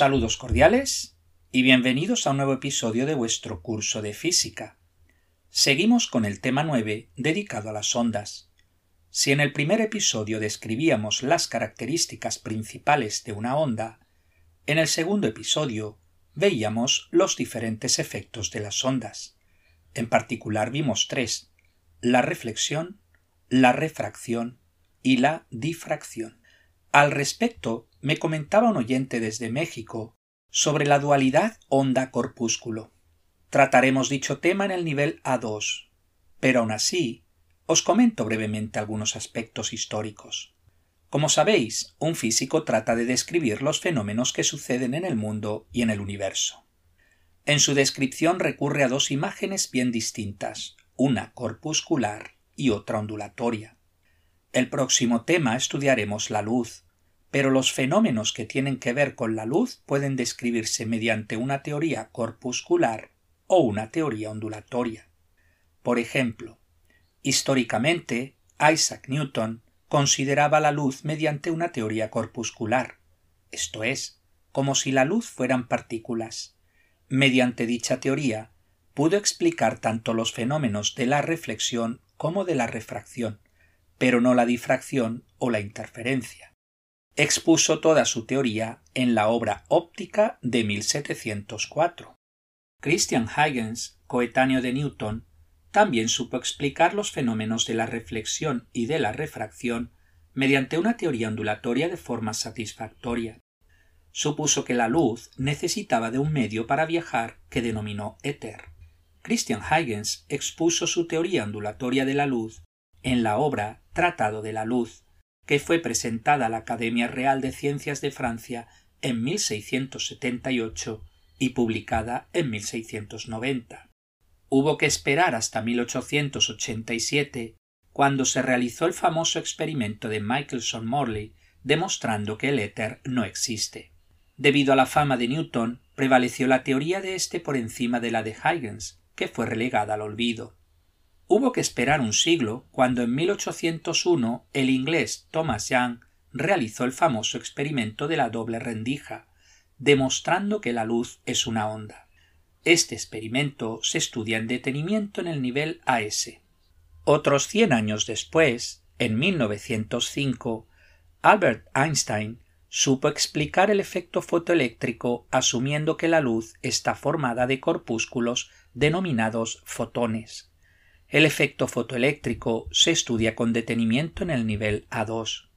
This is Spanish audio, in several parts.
Saludos cordiales y bienvenidos a un nuevo episodio de vuestro curso de física. Seguimos con el tema 9 dedicado a las ondas. Si en el primer episodio describíamos las características principales de una onda, en el segundo episodio veíamos los diferentes efectos de las ondas. En particular vimos tres, la reflexión, la refracción y la difracción. Al respecto, me comentaba un oyente desde México sobre la dualidad onda-corpúsculo. Trataremos dicho tema en el nivel A2, pero aún así os comento brevemente algunos aspectos históricos. Como sabéis, un físico trata de describir los fenómenos que suceden en el mundo y en el universo. En su descripción recurre a dos imágenes bien distintas, una corpuscular y otra ondulatoria. El próximo tema estudiaremos la luz, pero los fenómenos que tienen que ver con la luz pueden describirse mediante una teoría corpuscular o una teoría ondulatoria. Por ejemplo, históricamente, Isaac Newton consideraba la luz mediante una teoría corpuscular, esto es, como si la luz fueran partículas. Mediante dicha teoría, pudo explicar tanto los fenómenos de la reflexión como de la refracción, pero no la difracción o la interferencia. Expuso toda su teoría en la obra óptica de 1704. Christian Huygens, coetáneo de Newton, también supo explicar los fenómenos de la reflexión y de la refracción mediante una teoría ondulatoria de forma satisfactoria. Supuso que la luz necesitaba de un medio para viajar que denominó éter. Christian Huygens expuso su teoría ondulatoria de la luz en la obra Tratado de la Luz, que fue presentada a la Academia Real de Ciencias de Francia en 1678 y publicada en 1690. Hubo que esperar hasta 1887, cuando se realizó el famoso experimento de Michelson Morley, demostrando que el éter no existe. Debido a la fama de Newton, prevaleció la teoría de éste por encima de la de Huygens, que fue relegada al olvido. Hubo que esperar un siglo cuando en 1801 el inglés Thomas Young realizó el famoso experimento de la doble rendija, demostrando que la luz es una onda. Este experimento se estudia en detenimiento en el nivel AS. Otros cien años después, en 1905, Albert Einstein supo explicar el efecto fotoeléctrico asumiendo que la luz está formada de corpúsculos denominados fotones. El efecto fotoeléctrico se estudia con detenimiento en el nivel A2.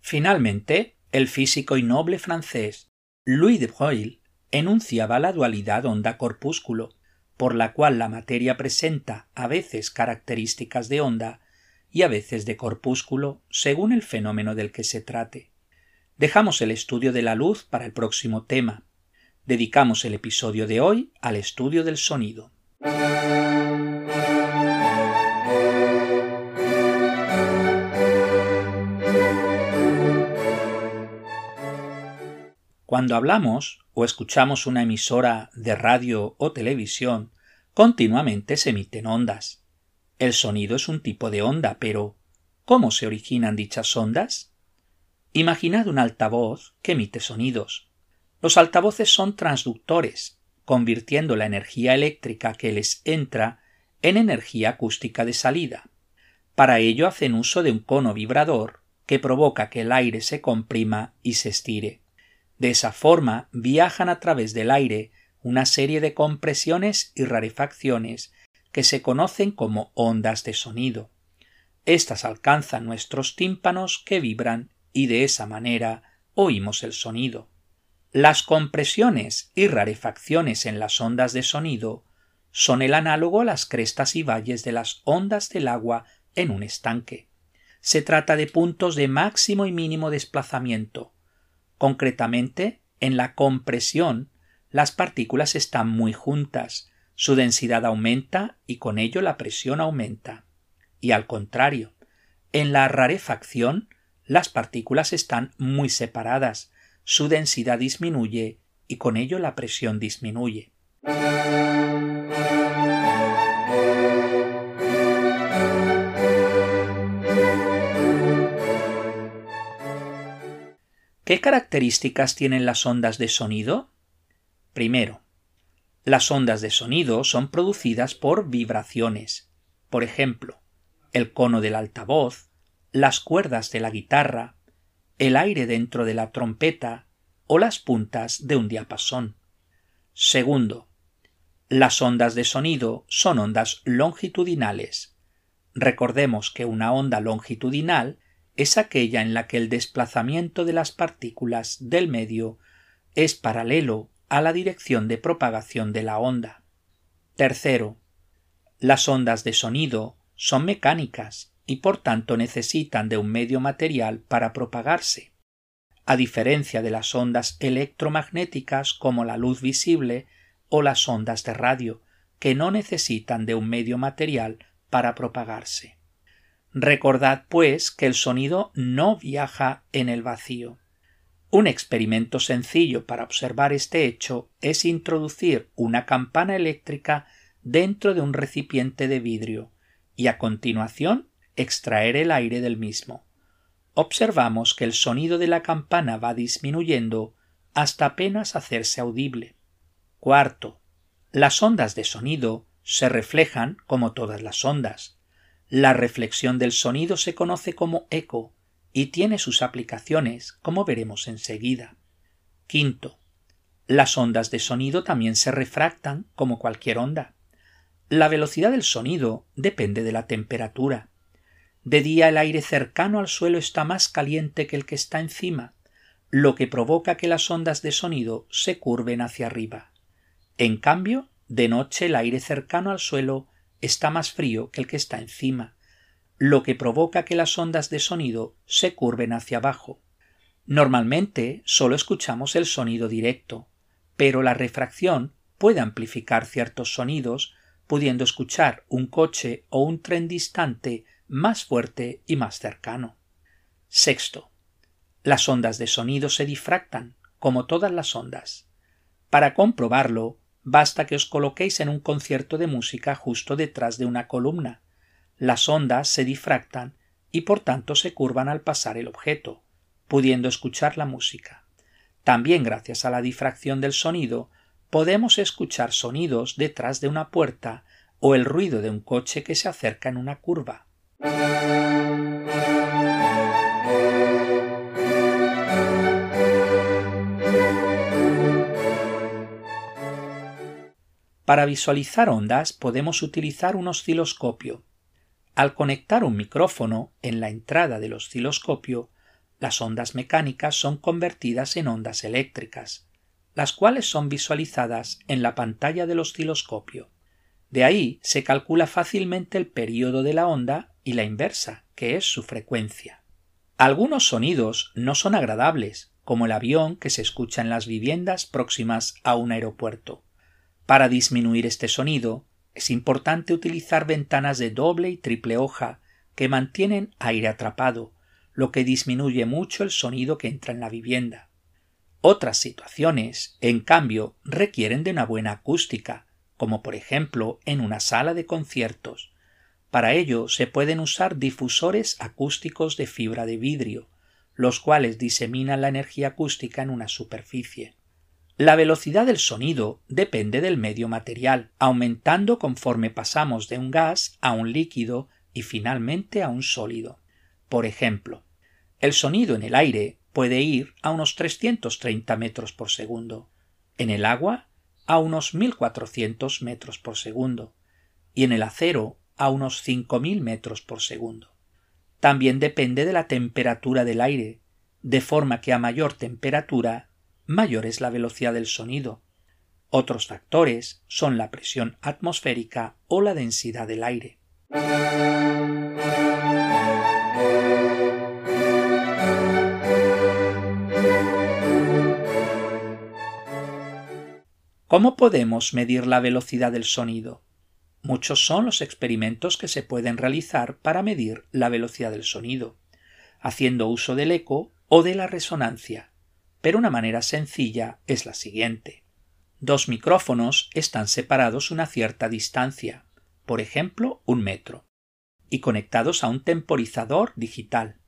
Finalmente, el físico y noble francés Louis de Broglie enunciaba la dualidad onda-corpúsculo, por la cual la materia presenta a veces características de onda y a veces de corpúsculo según el fenómeno del que se trate. Dejamos el estudio de la luz para el próximo tema. Dedicamos el episodio de hoy al estudio del sonido. Cuando hablamos o escuchamos una emisora de radio o televisión, continuamente se emiten ondas. El sonido es un tipo de onda, pero ¿cómo se originan dichas ondas? Imaginad un altavoz que emite sonidos. Los altavoces son transductores, convirtiendo la energía eléctrica que les entra en energía acústica de salida. Para ello hacen uso de un cono vibrador que provoca que el aire se comprima y se estire. De esa forma viajan a través del aire una serie de compresiones y rarefacciones que se conocen como ondas de sonido. Estas alcanzan nuestros tímpanos que vibran y de esa manera oímos el sonido. Las compresiones y rarefacciones en las ondas de sonido son el análogo a las crestas y valles de las ondas del agua en un estanque. Se trata de puntos de máximo y mínimo desplazamiento, Concretamente, en la compresión, las partículas están muy juntas, su densidad aumenta y con ello la presión aumenta. Y al contrario, en la rarefacción, las partículas están muy separadas, su densidad disminuye y con ello la presión disminuye. ¿Qué características tienen las ondas de sonido? Primero, las ondas de sonido son producidas por vibraciones. Por ejemplo, el cono del altavoz, las cuerdas de la guitarra, el aire dentro de la trompeta o las puntas de un diapasón. Segundo, las ondas de sonido son ondas longitudinales. Recordemos que una onda longitudinal es aquella en la que el desplazamiento de las partículas del medio es paralelo a la dirección de propagación de la onda. Tercero, las ondas de sonido son mecánicas y por tanto necesitan de un medio material para propagarse. A diferencia de las ondas electromagnéticas como la luz visible o las ondas de radio, que no necesitan de un medio material para propagarse. Recordad, pues, que el sonido no viaja en el vacío. Un experimento sencillo para observar este hecho es introducir una campana eléctrica dentro de un recipiente de vidrio y a continuación extraer el aire del mismo. Observamos que el sonido de la campana va disminuyendo hasta apenas hacerse audible. Cuarto, las ondas de sonido se reflejan como todas las ondas. La reflexión del sonido se conoce como eco y tiene sus aplicaciones, como veremos enseguida. Quinto, las ondas de sonido también se refractan como cualquier onda. La velocidad del sonido depende de la temperatura. De día el aire cercano al suelo está más caliente que el que está encima, lo que provoca que las ondas de sonido se curven hacia arriba. En cambio, de noche el aire cercano al suelo está más frío que el que está encima, lo que provoca que las ondas de sonido se curven hacia abajo. Normalmente solo escuchamos el sonido directo, pero la refracción puede amplificar ciertos sonidos, pudiendo escuchar un coche o un tren distante más fuerte y más cercano. Sexto. Las ondas de sonido se difractan, como todas las ondas. Para comprobarlo, basta que os coloquéis en un concierto de música justo detrás de una columna, las ondas se difractan y por tanto se curvan al pasar el objeto, pudiendo escuchar la música. También gracias a la difracción del sonido podemos escuchar sonidos detrás de una puerta o el ruido de un coche que se acerca en una curva. Para visualizar ondas podemos utilizar un osciloscopio, al conectar un micrófono en la entrada del osciloscopio, las ondas mecánicas son convertidas en ondas eléctricas, las cuales son visualizadas en la pantalla del osciloscopio. De ahí se calcula fácilmente el período de la onda y la inversa, que es su frecuencia. Algunos sonidos no son agradables, como el avión que se escucha en las viviendas próximas a un aeropuerto. Para disminuir este sonido, es importante utilizar ventanas de doble y triple hoja que mantienen aire atrapado, lo que disminuye mucho el sonido que entra en la vivienda. Otras situaciones, en cambio, requieren de una buena acústica, como por ejemplo en una sala de conciertos. Para ello se pueden usar difusores acústicos de fibra de vidrio, los cuales diseminan la energía acústica en una superficie. La velocidad del sonido depende del medio material, aumentando conforme pasamos de un gas a un líquido y finalmente a un sólido. Por ejemplo, el sonido en el aire puede ir a unos 330 metros por segundo, en el agua a unos 1400 metros por segundo y en el acero a unos 5000 metros por segundo. También depende de la temperatura del aire, de forma que a mayor temperatura mayor es la velocidad del sonido. Otros factores son la presión atmosférica o la densidad del aire. ¿Cómo podemos medir la velocidad del sonido? Muchos son los experimentos que se pueden realizar para medir la velocidad del sonido, haciendo uso del eco o de la resonancia, pero una manera sencilla es la siguiente. Dos micrófonos están separados una cierta distancia, por ejemplo un metro, y conectados a un temporizador digital.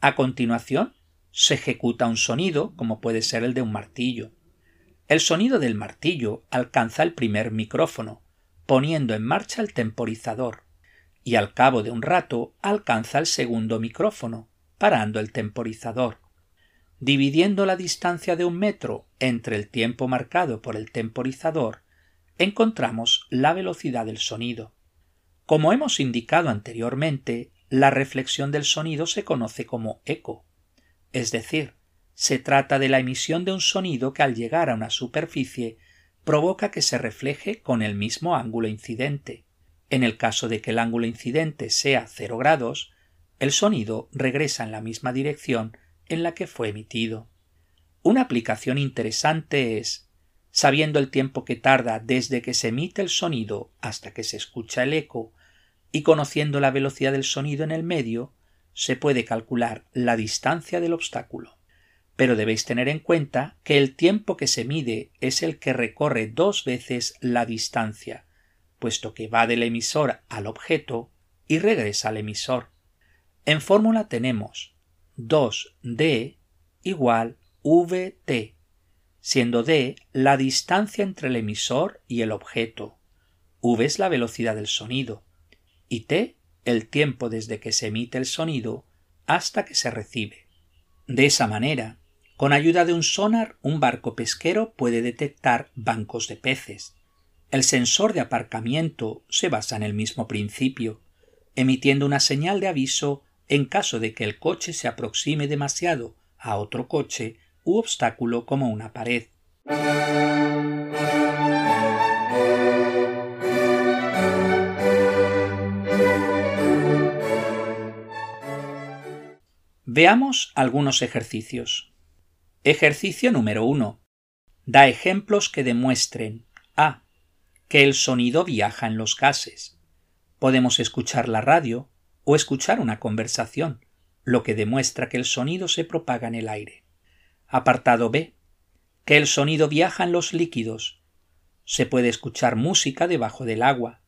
A continuación, se ejecuta un sonido, como puede ser el de un martillo. El sonido del martillo alcanza el primer micrófono, poniendo en marcha el temporizador, y al cabo de un rato alcanza el segundo micrófono, parando el temporizador. Dividiendo la distancia de un metro entre el tiempo marcado por el temporizador, encontramos la velocidad del sonido. Como hemos indicado anteriormente, la reflexión del sonido se conoce como eco, es decir, se trata de la emisión de un sonido que al llegar a una superficie provoca que se refleje con el mismo ángulo incidente. En el caso de que el ángulo incidente sea cero grados, el sonido regresa en la misma dirección en la que fue emitido. Una aplicación interesante es, sabiendo el tiempo que tarda desde que se emite el sonido hasta que se escucha el eco, y conociendo la velocidad del sonido en el medio, se puede calcular la distancia del obstáculo. Pero debéis tener en cuenta que el tiempo que se mide es el que recorre dos veces la distancia, puesto que va del emisor al objeto y regresa al emisor. En fórmula tenemos 2d igual vt, siendo d la distancia entre el emisor y el objeto, v es la velocidad del sonido y t el tiempo desde que se emite el sonido hasta que se recibe. De esa manera, con ayuda de un sonar, un barco pesquero puede detectar bancos de peces. El sensor de aparcamiento se basa en el mismo principio, emitiendo una señal de aviso en caso de que el coche se aproxime demasiado a otro coche u obstáculo como una pared. Veamos algunos ejercicios. Ejercicio número 1. Da ejemplos que demuestren a. que el sonido viaja en los gases. Podemos escuchar la radio o escuchar una conversación, lo que demuestra que el sonido se propaga en el aire. Apartado B. Que el sonido viaja en los líquidos. Se puede escuchar música debajo del agua.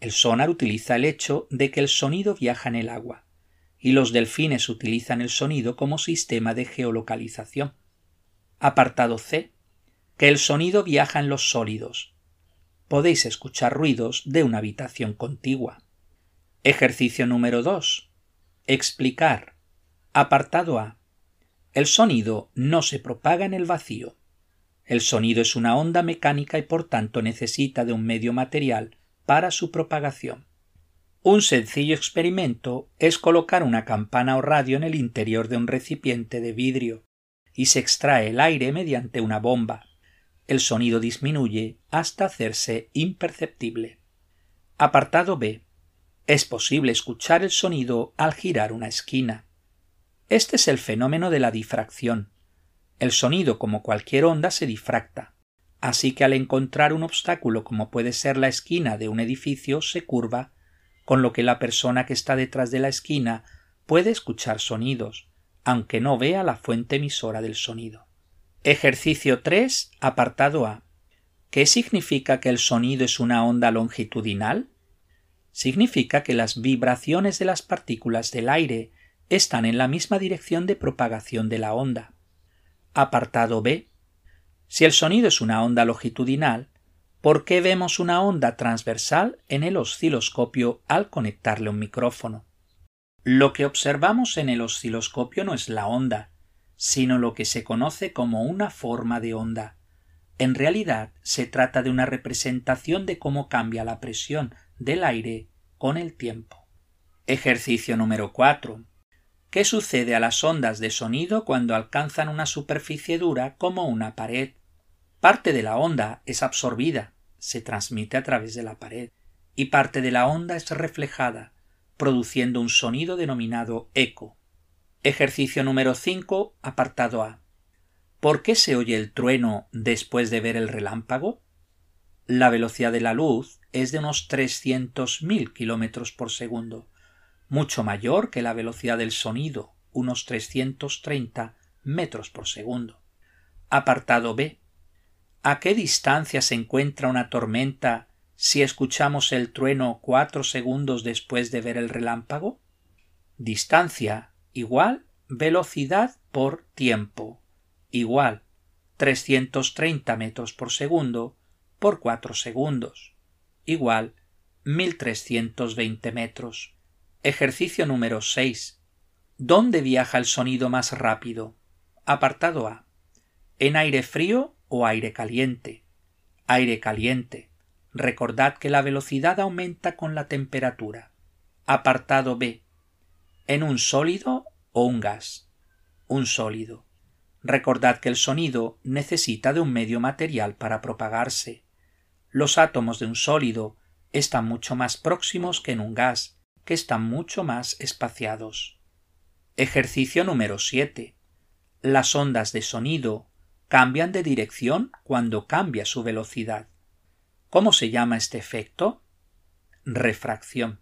El sonar utiliza el hecho de que el sonido viaja en el agua y los delfines utilizan el sonido como sistema de geolocalización. Apartado C. Que el sonido viaja en los sólidos. Podéis escuchar ruidos de una habitación contigua. Ejercicio número 2. Explicar. Apartado A. El sonido no se propaga en el vacío. El sonido es una onda mecánica y por tanto necesita de un medio material para su propagación. Un sencillo experimento es colocar una campana o radio en el interior de un recipiente de vidrio y se extrae el aire mediante una bomba. El sonido disminuye hasta hacerse imperceptible. Apartado B. Es posible escuchar el sonido al girar una esquina. Este es el fenómeno de la difracción. El sonido, como cualquier onda, se difracta. Así que al encontrar un obstáculo como puede ser la esquina de un edificio, se curva con lo que la persona que está detrás de la esquina puede escuchar sonidos, aunque no vea la fuente emisora del sonido. Ejercicio 3, apartado A. ¿Qué significa que el sonido es una onda longitudinal? Significa que las vibraciones de las partículas del aire están en la misma dirección de propagación de la onda. Apartado B. Si el sonido es una onda longitudinal, ¿Por qué vemos una onda transversal en el osciloscopio al conectarle un micrófono? Lo que observamos en el osciloscopio no es la onda, sino lo que se conoce como una forma de onda. En realidad se trata de una representación de cómo cambia la presión del aire con el tiempo. Ejercicio número 4. ¿Qué sucede a las ondas de sonido cuando alcanzan una superficie dura como una pared? Parte de la onda es absorbida, se transmite a través de la pared y parte de la onda es reflejada, produciendo un sonido denominado eco. Ejercicio número 5, apartado A. ¿Por qué se oye el trueno después de ver el relámpago? La velocidad de la luz es de unos 300.000 kilómetros por segundo, mucho mayor que la velocidad del sonido, unos 330 metros por segundo. Apartado B. ¿A qué distancia se encuentra una tormenta si escuchamos el trueno cuatro segundos después de ver el relámpago? Distancia igual velocidad por tiempo igual 330 metros por segundo por 4 segundos igual 1320 metros. Ejercicio número 6. ¿Dónde viaja el sonido más rápido? Apartado A. ¿En aire frío o aire caliente? Aire caliente. Recordad que la velocidad aumenta con la temperatura. Apartado B. ¿En un sólido o un gas? Un sólido. Recordad que el sonido necesita de un medio material para propagarse. Los átomos de un sólido están mucho más próximos que en un gas, que están mucho más espaciados. Ejercicio número 7. Las ondas de sonido cambian de dirección cuando cambia su velocidad. ¿Cómo se llama este efecto? Refracción.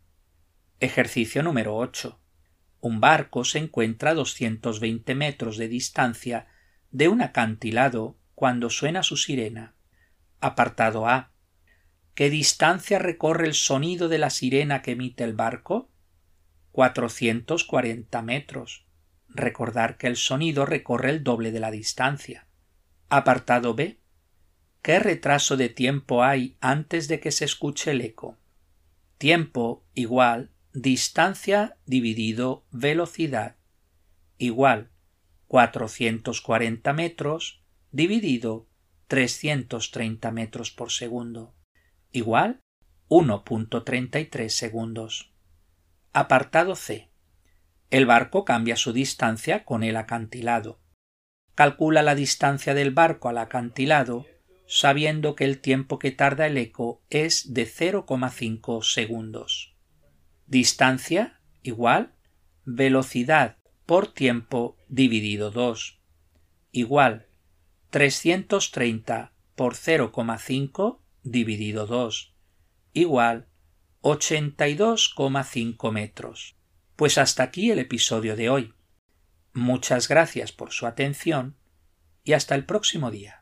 Ejercicio número 8. Un barco se encuentra a 220 metros de distancia de un acantilado cuando suena su sirena. Apartado A. ¿Qué distancia recorre el sonido de la sirena que emite el barco? 440 metros. Recordar que el sonido recorre el doble de la distancia. Apartado B. ¿Qué retraso de tiempo hay antes de que se escuche el eco? Tiempo igual distancia dividido velocidad igual 440 metros dividido 330 metros por segundo igual 1.33 segundos. Apartado C. El barco cambia su distancia con el acantilado. Calcula la distancia del barco al acantilado sabiendo que el tiempo que tarda el eco es de 0,5 segundos. Distancia igual velocidad por tiempo dividido 2 igual 330 por 0,5 dividido 2 igual 82,5 metros. Pues hasta aquí el episodio de hoy. Muchas gracias por su atención y hasta el próximo día.